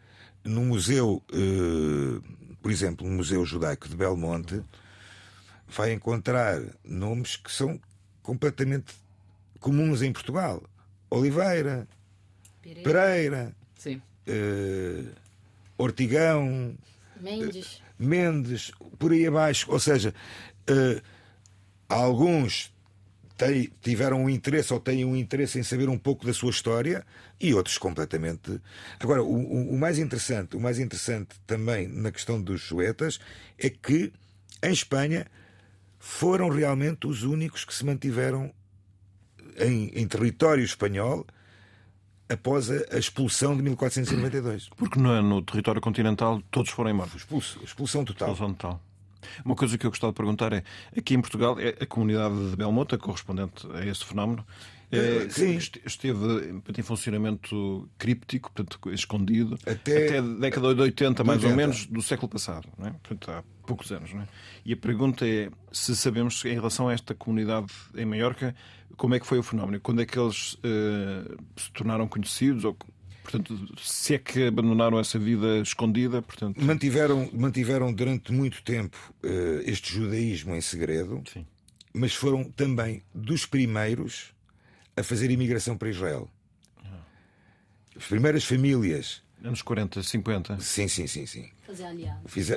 [SPEAKER 4] num museu, uh, por exemplo, no Museu Judaico de Belmonte, vai encontrar nomes que são completamente comuns em Portugal. Oliveira, Pereira, Pereira uh, Ortigão,
[SPEAKER 5] Mendes.
[SPEAKER 4] Mendes, por aí abaixo. Ou seja, uh, alguns têm, tiveram um interesse ou têm um interesse em saber um pouco da sua história e outros completamente. Agora, o, o, o mais interessante, o mais interessante também na questão dos suetas é que em Espanha foram realmente os únicos que se mantiveram em, em território espanhol após a, expulsão de 1492.
[SPEAKER 3] Porque no, no território continental todos foram embora.
[SPEAKER 4] Expulso, expulsão total.
[SPEAKER 3] Expulsão total. Uma coisa que eu gostava de perguntar é: aqui em Portugal, é a comunidade de Belmonte, correspondente a esse fenómeno, é, Sim. esteve em funcionamento críptico, portanto, escondido, até, até a década de 80, mais 80. ou menos, do século passado, não é? portanto, há poucos anos. Não é? E a pergunta é se sabemos, em relação a esta comunidade em Maiorca, como é que foi o fenómeno? Quando é que eles uh, se tornaram conhecidos? Ou, portanto, se é que abandonaram essa vida escondida? Portanto...
[SPEAKER 4] Mantiveram, mantiveram durante muito tempo uh, este judaísmo em segredo, Sim. mas foram também dos primeiros a fazer imigração para Israel. As primeiras famílias.
[SPEAKER 3] Anos 40, 50.
[SPEAKER 4] Sim, sim, sim, sim.
[SPEAKER 5] Fazer aliá.
[SPEAKER 4] Fiz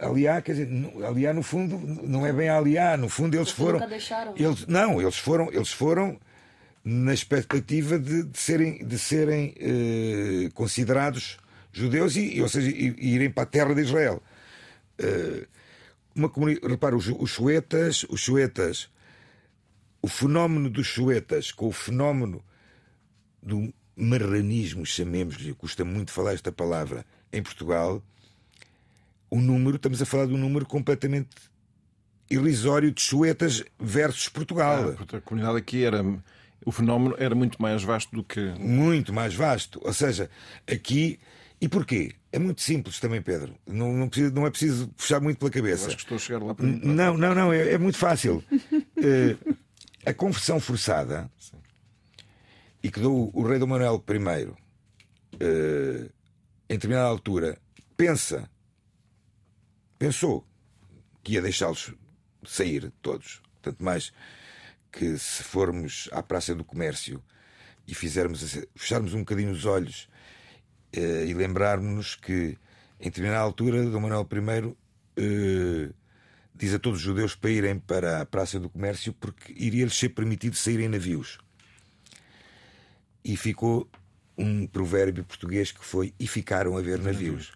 [SPEAKER 4] aliá, quer dizer, aliá no fundo não é bem aliá, no fundo eles foram.
[SPEAKER 5] Nunca deixaram.
[SPEAKER 4] Eles, não, eles foram, eles foram na expectativa de, de serem, de serem eh, considerados judeus e, ou seja, e, e, irem para a terra de Israel. Uh, uma comunidade, repara, os, os suetas, os suetas o fenómeno dos chuetas com o fenómeno do marranismo, chamemos-lhe, custa muito falar esta palavra, em Portugal, o número, estamos a falar de um número completamente irrisório de chuetas versus Portugal.
[SPEAKER 3] Ah, a comunidade aqui era. O fenómeno era muito mais vasto do que.
[SPEAKER 4] Muito mais vasto. Ou seja, aqui. E porquê? É muito simples também, Pedro. Não, não, precisa, não é preciso puxar muito pela cabeça. Eu
[SPEAKER 3] acho que estou a chegar lá para.
[SPEAKER 4] Não, não, não. É, é muito fácil. uh, (laughs) a conversão forçada Sim. e que do, o rei Dom Manuel I, uh, em determinada altura, pensa, pensou que ia deixá-los sair todos. Tanto mais que se formos à Praça do Comércio e fizermos fecharmos um bocadinho os olhos uh, e lembrarmos que em determinada altura Dom Manuel I diz a todos os judeus para irem para a Praça do Comércio porque iria-lhes ser permitido sair em navios. E ficou um provérbio português que foi: e ficaram a ver navios.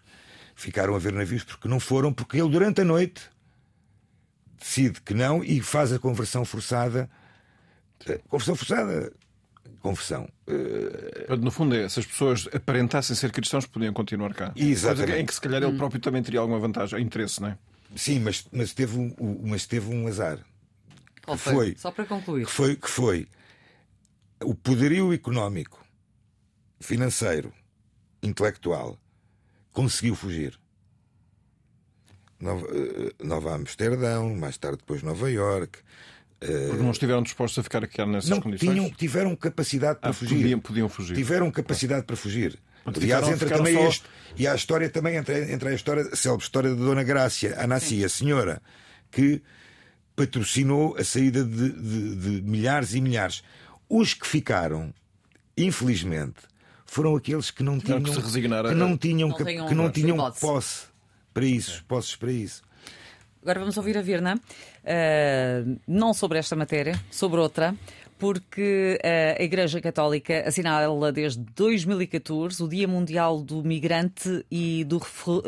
[SPEAKER 4] Ficaram a ver navios porque não foram, porque ele durante a noite decide que não e faz a conversão forçada. Eh, conversão forçada. Conversão.
[SPEAKER 3] Uh... No fundo, é, se as pessoas aparentassem ser cristãos, podiam continuar cá.
[SPEAKER 4] Exatamente.
[SPEAKER 3] Em que se calhar ele próprio também teria alguma vantagem, interesse, não é?
[SPEAKER 4] Sim, mas, mas, teve, um, mas teve um azar.
[SPEAKER 2] Que foi, foi, Só para concluir.
[SPEAKER 4] Que foi, que foi o poderio económico, financeiro, intelectual, conseguiu fugir. Nova, eh, Nova Amsterdão, mais tarde depois Nova York.
[SPEAKER 3] Eh, Porque não estiveram dispostos a ficar aqui nessas
[SPEAKER 4] não,
[SPEAKER 3] condições?
[SPEAKER 4] Tinham, tiveram capacidade para
[SPEAKER 3] ah,
[SPEAKER 4] fugir.
[SPEAKER 3] Podiam, podiam fugir.
[SPEAKER 4] Tiveram capacidade para fugir. Aliás, entra também só... este. E há a história também, entra, entra a história, a célebre história da Dona Grácia, a a senhora, que patrocinou a saída de, de, de milhares e milhares. Os que ficaram, infelizmente, foram aqueles que não tinham,
[SPEAKER 3] que se resignar a-
[SPEAKER 4] que não tinham,
[SPEAKER 2] Não
[SPEAKER 4] cap-
[SPEAKER 2] tenham
[SPEAKER 4] que não tinham posse para isso, posses para isso.
[SPEAKER 2] Agora vamos ouvir a Virna, eh, não sobre esta matéria, sobre outra, porque eh, a Igreja Católica assinala desde 2014 o Dia Mundial do Migrante e do,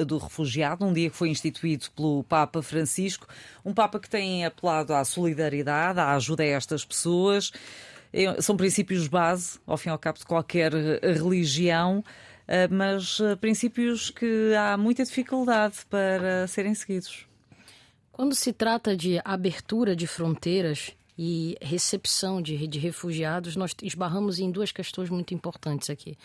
[SPEAKER 2] do Refugiado, um dia que foi instituído pelo Papa Francisco, um Papa que tem apelado à solidariedade, à ajuda a estas pessoas. Eh, São princípios base, ao fim e ao cabo, de qualquer religião. eh, Mas eh, princípios que há muita dificuldade para serem seguidos.
[SPEAKER 5] Quando se trata de abertura de fronteiras e recepção de, de refugiados, nós esbarramos em duas questões muito importantes aqui.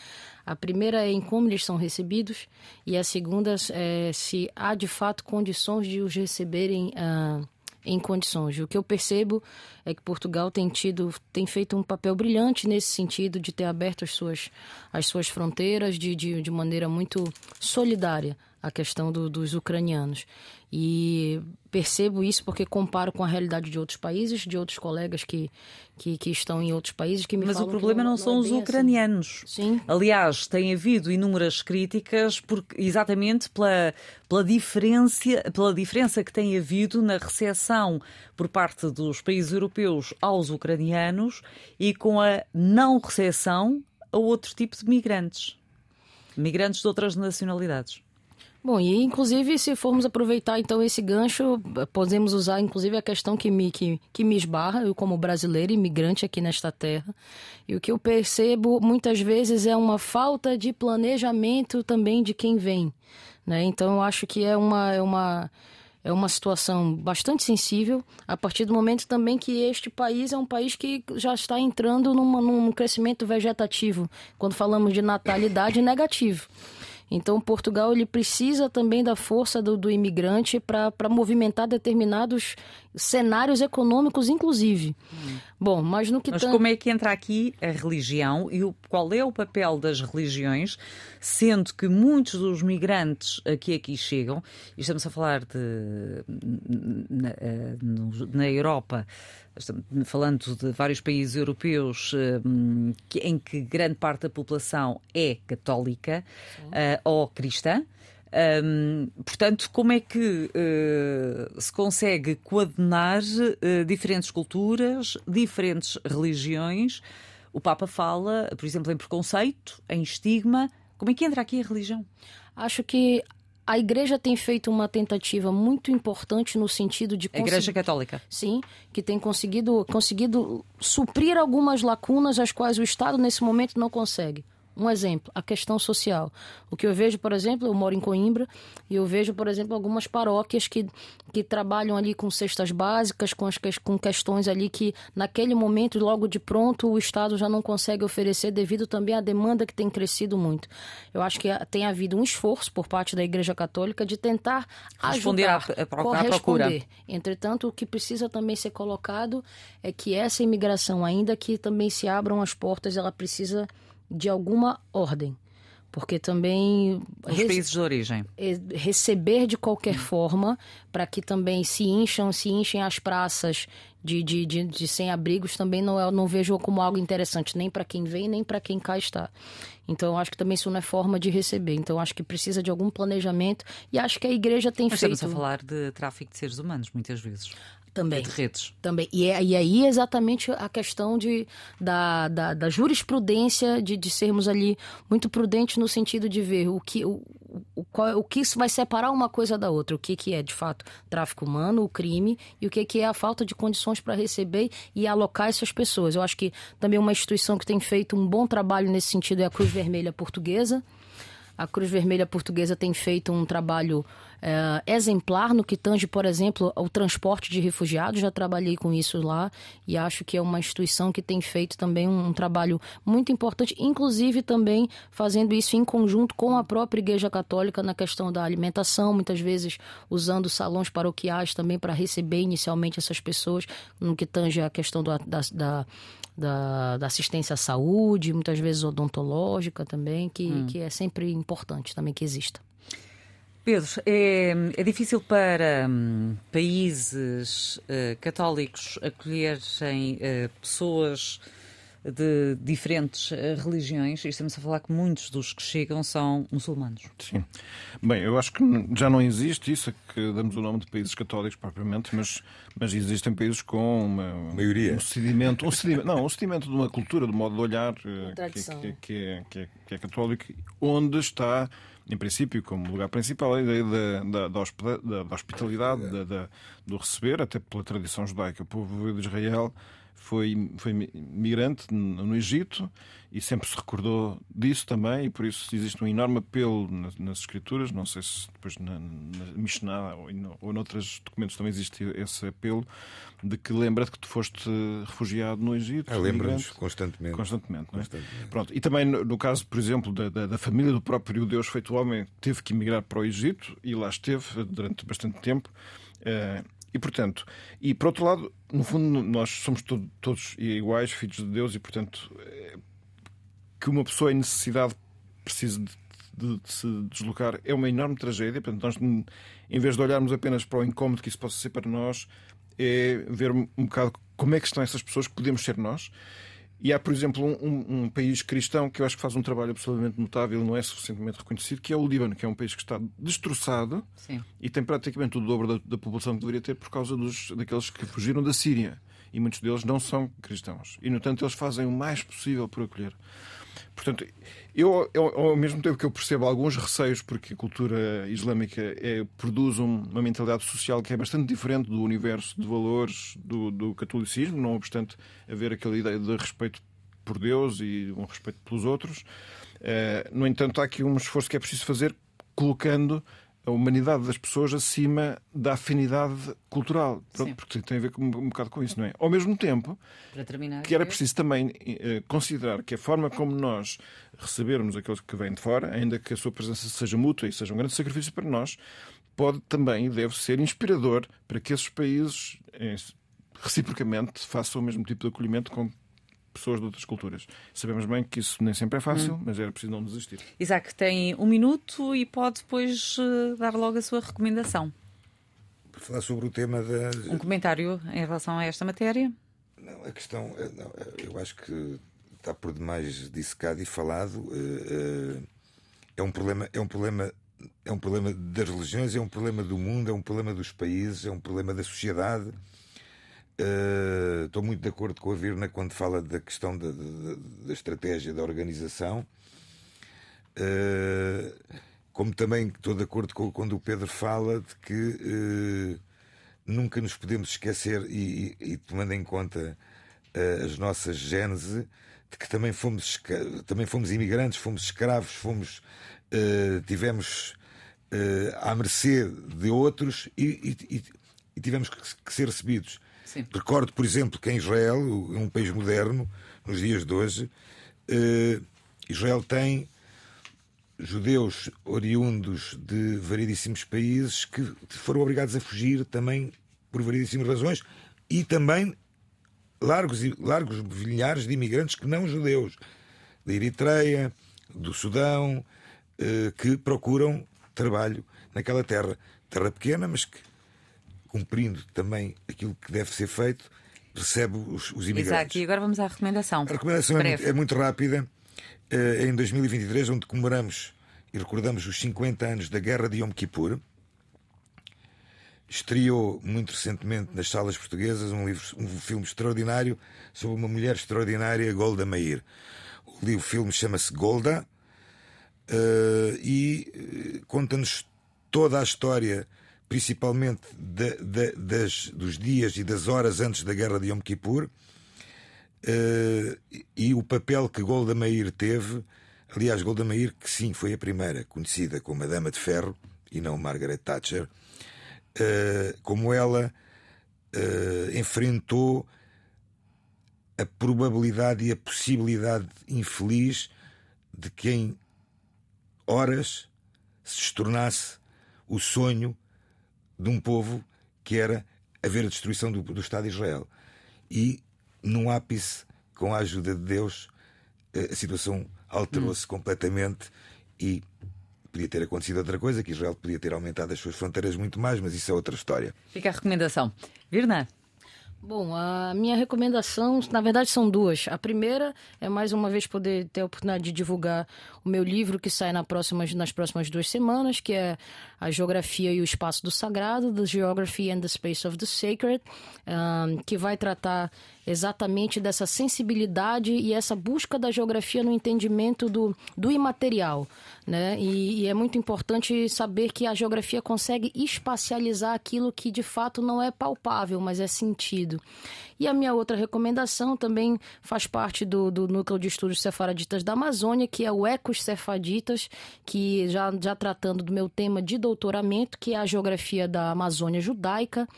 [SPEAKER 5] A primeira é em como eles são recebidos e a segunda é se há de fato condições de os receberem ah, em condições. O que eu percebo é que Portugal tem tido, tem feito um papel brilhante nesse sentido de ter aberto as suas, as suas fronteiras de, de, de maneira muito solidária a questão do- dos ucranianos. E percebo isso porque comparo com a realidade de outros países, de outros colegas que, que, que estão em outros países que me
[SPEAKER 2] Mas o
[SPEAKER 5] falam que
[SPEAKER 2] problema não,
[SPEAKER 5] é
[SPEAKER 2] são
[SPEAKER 5] bem
[SPEAKER 2] os
[SPEAKER 5] assim.
[SPEAKER 2] ucranianos.
[SPEAKER 5] Sim.
[SPEAKER 2] Aliás, tem havido inúmeras críticas porque, exatamente pela, pela, diferença, pela diferença que tem havido na recepção por parte dos países europeus aos ucranianos e com a não recepção a outro tipo de migrantes. Migrantes de outras nacionalidades.
[SPEAKER 5] Bom, e inclusive se formos aproveitar então esse gancho, podemos usar inclusive a questão que me, que, que me esbarra, eu como brasileiro imigrante aqui nesta terra, e o que eu percebo muitas vezes é uma falta de planejamento também de quem vem, né? Então eu acho que é uma, é uma, é uma situação bastante sensível, a partir do momento também que este país é um país que já está entrando numa, num crescimento vegetativo, quando falamos de natalidade negativo. Então, Portugal ele precisa também da força do, do imigrante para movimentar determinados cenários econômicos, inclusive. Bom, mas no que
[SPEAKER 2] Mas
[SPEAKER 5] tan-
[SPEAKER 2] como é que entra aqui a religião e o, qual é o papel das religiões, sendo que muitos dos migrantes que aqui chegam, e estamos a falar de na, eh, na Europa, falando de vários países europeus que- em que grande parte da população é católica eh, ou cristã. Hum, portanto, como é que eh, se consegue coadenar eh, diferentes culturas, diferentes religiões? O Papa fala, por exemplo, em preconceito, em estigma. Como é que entra aqui a religião?
[SPEAKER 5] acho que a igreja tem feito uma tentativa muito importante no sentido de
[SPEAKER 2] A Igreja Católica.
[SPEAKER 5] Sim, que tem conseguido, conseguido suprir algumas lacunas as quais o Estado nesse momento não consegue. Um exemplo, a questão social. O que eu vejo, por exemplo, eu moro em Coimbra e eu vejo, por exemplo, algumas paróquias que, que trabalham ali com cestas básicas, com, as, com questões ali que naquele momento, logo de pronto, o Estado já não consegue oferecer devido também à demanda que tem crescido muito. Eu acho que tem havido um esforço por parte da Igreja Católica de tentar
[SPEAKER 2] Responder
[SPEAKER 5] ajudar,
[SPEAKER 2] à pro- à procura.
[SPEAKER 5] corresponder. Entretanto, o que precisa também ser colocado é que essa imigração, ainda que também se abram as portas, ela precisa de alguma ordem. Porque também res-
[SPEAKER 2] países de origem.
[SPEAKER 5] eh, receber de qualquer forma para que também se incham, se enchem as praças de, de, de, de sem-abrigos também não, é, não vejo como algo interessante, nem para quem vem, nem para quem cá está. Então, acho que também isso não é forma de receber. Então, acho que precisa de algum planejamento e acho que a igreja tem
[SPEAKER 2] Mas
[SPEAKER 5] feito
[SPEAKER 2] estamos a falar de tráfico de seres humanos, muitas vezes.
[SPEAKER 5] Também.
[SPEAKER 2] De redes.
[SPEAKER 5] Também. E, é, e aí é exatamente a questão de, da, da, da jurisprudência, de, de sermos ali muito prudentes no sentido de ver o que, o, o, qual- o que isso vai separar uma coisa da outra. O que, que é, de fato, tráfico humano, o crime, e o que, que é a falta de condições para receber e alocar essas pessoas. Eu acho que também uma instituição que tem feito um bom trabalho nesse sentido é a Cruz Vermelha Portuguesa. A Cruz Vermelha Portuguesa tem feito um trabalho eh, exemplar no que tange, por exemplo, ao transporte de refugiados. Já trabalhei com isso lá e acho que é uma instituição que tem feito também um, um trabalho muito importante, inclusive também fazendo isso em conjunto com a própria Igreja Católica na questão da alimentação, muitas vezes usando salões paroquiais também para receber inicialmente essas pessoas, no que tange a questão do- da, da da, da assistência à saúde, muitas vezes odontológica também, que, que é sempre importante também que exista.
[SPEAKER 2] Pedro, é, é difícil para hum, países uh, católicos acolherem uh, pessoas de diferentes eh, religiões, e estamos a falar que muitos dos que chegam são muçulmanos.
[SPEAKER 3] Sim. Bem, eu acho que já não existe isso, que damos o nome de países católicos propriamente, mas, mas existem países com uma,
[SPEAKER 4] maioria.
[SPEAKER 3] Um sedimento, um sedimento, não, um sedimento de uma cultura, de um modo de olhar que, que, que, é, que, é, que é católico, onde está em princípio, como lugar principal, a ideia da, da, da, da hospitalidade, da, da, do receber, até pela tradição judaica. O povo de Israel foi, foi migrante no Egito e sempre se recordou disso também, e por isso existe um enorme apelo nas, nas escrituras. Não sei se depois na, na Mishnah ou, ou noutros documentos também existe esse apelo de que lembra-te que tu foste refugiado no Egito.
[SPEAKER 4] Ah, Lembra-nos constantemente.
[SPEAKER 3] Constantemente, não é? constantemente. Pronto. E também no, no caso, por exemplo, da, da, da, família do próprio Deus feito homem, teve que emigrar para o Egito e lá esteve durante bastante tempo. Uh, e, portanto, e por outro lado, no fundo, nós somos todo, todos iguais, filhos de Deus, e, portanto, eh, que uma pessoa em necessidade precise de, de, de, se deslocar é uma enorme tragédia. Portanto, nós, em vez de olharmos apenas para o incómodo que isso possa ser para nós, é ver um bocado como é que estão essas pessoas que podemos ser nós e há, por exemplo, um, um, país cristão que eu acho que faz um trabalho absolutamente notável, não é suficientemente reconhecido, que é o Líbano, que é um país que está destroçado
[SPEAKER 2] Sim.
[SPEAKER 3] e tem praticamente o dobro da, da, população que deveria ter por causa dos, daqueles que fugiram da Síria. E muitos deles não são cristãos. E, no entanto, eles fazem o mais possível por acolher. Portanto, eu, eu, ao mesmo tempo que eu percebo alguns receios, porque a cultura islâmica é, produz uma mentalidade social que é bastante diferente do universo de valores do, do catolicismo, não obstante haver aquela ideia de respeito por Deus e um respeito pelos outros. Uh, no entanto, há aqui um esforço que é preciso fazer colocando a humanidade das pessoas acima da afinidade cultural. Pronto, porque tem a ver com, um bocado com isso, não é? Ao mesmo tempo,
[SPEAKER 2] terminar,
[SPEAKER 3] que era preciso também eh, considerar que a forma como nós recebermos aqueles que vêm de fora, ainda que a sua presença seja mútua e seja um grande sacrifício para nós, pode também e deve ser inspirador para que esses países eh, reciprocamente façam o mesmo tipo de acolhimento com pessoas de outras culturas. Sabemos bem que isso nem sempre é fácil, hum. mas era preciso não desistir.
[SPEAKER 2] Isaac tem um minuto e pode depois eh, dar logo a sua recomendação.
[SPEAKER 4] Para falar sobre o tema da.
[SPEAKER 2] Um comentário em relação a esta matéria?
[SPEAKER 4] Não, a questão. Eh, não, eh, eu acho que está por demais dissecado e falado. É um problema. É um problema é um problema das religiões, é um problema do mundo, é um problema dos países, é um problema da sociedade. Uh, estou muito de acordo com a Virna quando fala da questão da, da, da estratégia da organização. Uh, como também estou de acordo com quando o Pedro fala de que uh, nunca nos podemos esquecer, e, e, e tomando em conta as nossas gênese, de que também fomos, também fomos imigrantes, fomos escravos, fomos, tivemos à mercê de outros e, e tivemos que ser recebidos.
[SPEAKER 2] Sim.
[SPEAKER 4] Recordo, por exemplo, que em Israel, um país moderno, nos dias de hoje, eh, Israel tem judeus oriundos de variedíssimos países que foram obrigados a fugir também por variedíssimas razões e também largos, largos milhares de imigrantes que não judeus, da Eritreia, do Sudão, eh, que procuram trabalho naquela terra. Terra pequena, mas que cumprindo também aquilo que deve ser feito, recebe os, os imigrantes.
[SPEAKER 2] Exato, e agora vamos à recomendação.
[SPEAKER 4] A recomendação é muito, é muito, rápida. É em 2023, onde comemoramos e recordamos os 50 anos da Guerra de Yom Kippur. Estreou muito recentemente nas salas portuguesas um, livro, um filme extraordinário sobre uma mulher extraordinária, Golda Meir. O livro, filme chama-se Golda uh, e eh, conta-nos toda a história principalmente de, de, das, dos dias e das horas antes da guerra de Yom Kippur, uh, e o papel que Golda Meir teve. Aliás, Golda Meir, que sim, foi a primeira conhecida como a Dama de Ferro e não Margaret Thatcher, uh, como ela uh, enfrentou a probabilidade e a possibilidade infeliz de que em horas se tornasse o sonho de um povo que era haver a destruição do, do Estado de Israel. E, num ápice, com a ajuda de Deus, eh, a situação alterou-se hum. completamente e podia ter acontecido outra coisa, que Israel podia ter aumentado as suas fronteiras muito mais, mas isso é outra história.
[SPEAKER 2] Fica a recomendação. Virna.
[SPEAKER 5] Bom, a minha recomendação, na verdade, são duas. A primeira é mais uma vez poder ter a oportunidade de divulgar o meu livro que sai na próximas, nas próximas duas semanas, que é A Geografia e o Espaço do Sagrado, The Geography and the Space of the Sacred, um, que vai tratar exatamente dessa sensibilidade e essa busca da geografia no entendimento do, do imaterial. Né? E, e, é muito importante saber que a geografia consegue espacializar aquilo que de fato não é palpável, mas é sentido. E a minha outra recomendação também faz parte do, do núcleo de estudos sefaraditas da Amazônia, que é o Ecos Sefaditas, que já, já tratando do meu tema de doutoramento, que é a geografia da Amazônia judaica.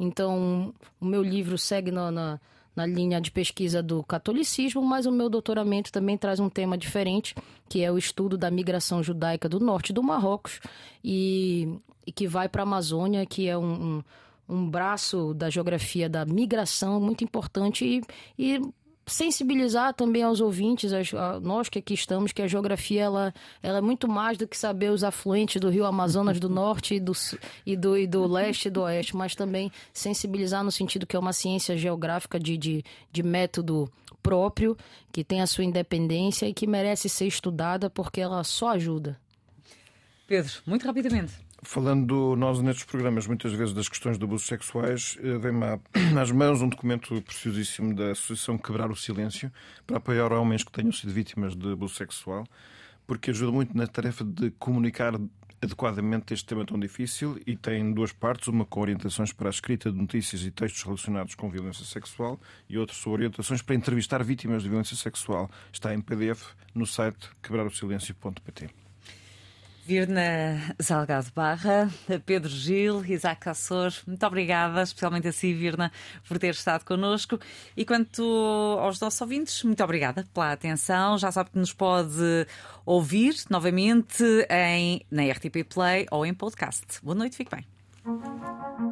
[SPEAKER 5] Então, o meu livro segue na, na na linha de pesquisa do catolicismo, mas o meu doutoramento também traz um tema diferente, que é o estudo da migração judaica do norte do Marrocos e, e que vai para a Amazônia, que é um, um, um, braço da geografia da migração muito importante e, e sensibilizar também aos ouvintes, a, nós que aqui estamos, que a geografia ela, ela é muito mais do que saber os afluentes do rio Amazonas do norte e do, e do, e do leste e do oeste, mas também sensibilizar no sentido que é uma ciência geográfica de, de, de método próprio, que tem a sua independência e que merece ser estudada porque ela só ajuda.
[SPEAKER 2] Pedro, muito rapidamente.
[SPEAKER 3] Falando nós nestes programas muitas vezes das questões de abusos sexuais, eh, vem-me (clears throat) às mãos um documento preciosíssimo da Associação Quebrar o Silêncio para apoiar homens que tenham sido vítimas de abuso sexual, porque ajuda muito na tarefa de comunicar adequadamente este tema tão difícil e tem duas partes, uma com orientações para a escrita de notícias e textos relacionados com violência sexual e outra sobre orientações para entrevistar vítimas de violência sexual. Está em PDF no site quebrarosilencio.pt.
[SPEAKER 2] Virna Salgado Barra, Pedro Gil, Isaac Assor, muito obrigada, especialmente a si, Virna, por ter estado connosco. E quanto aos nossos ouvintes, muito obrigada pela atenção. Já sabe que nos pode ouvir novamente em, na RTP Play ou em podcast. Boa noite, fique bem.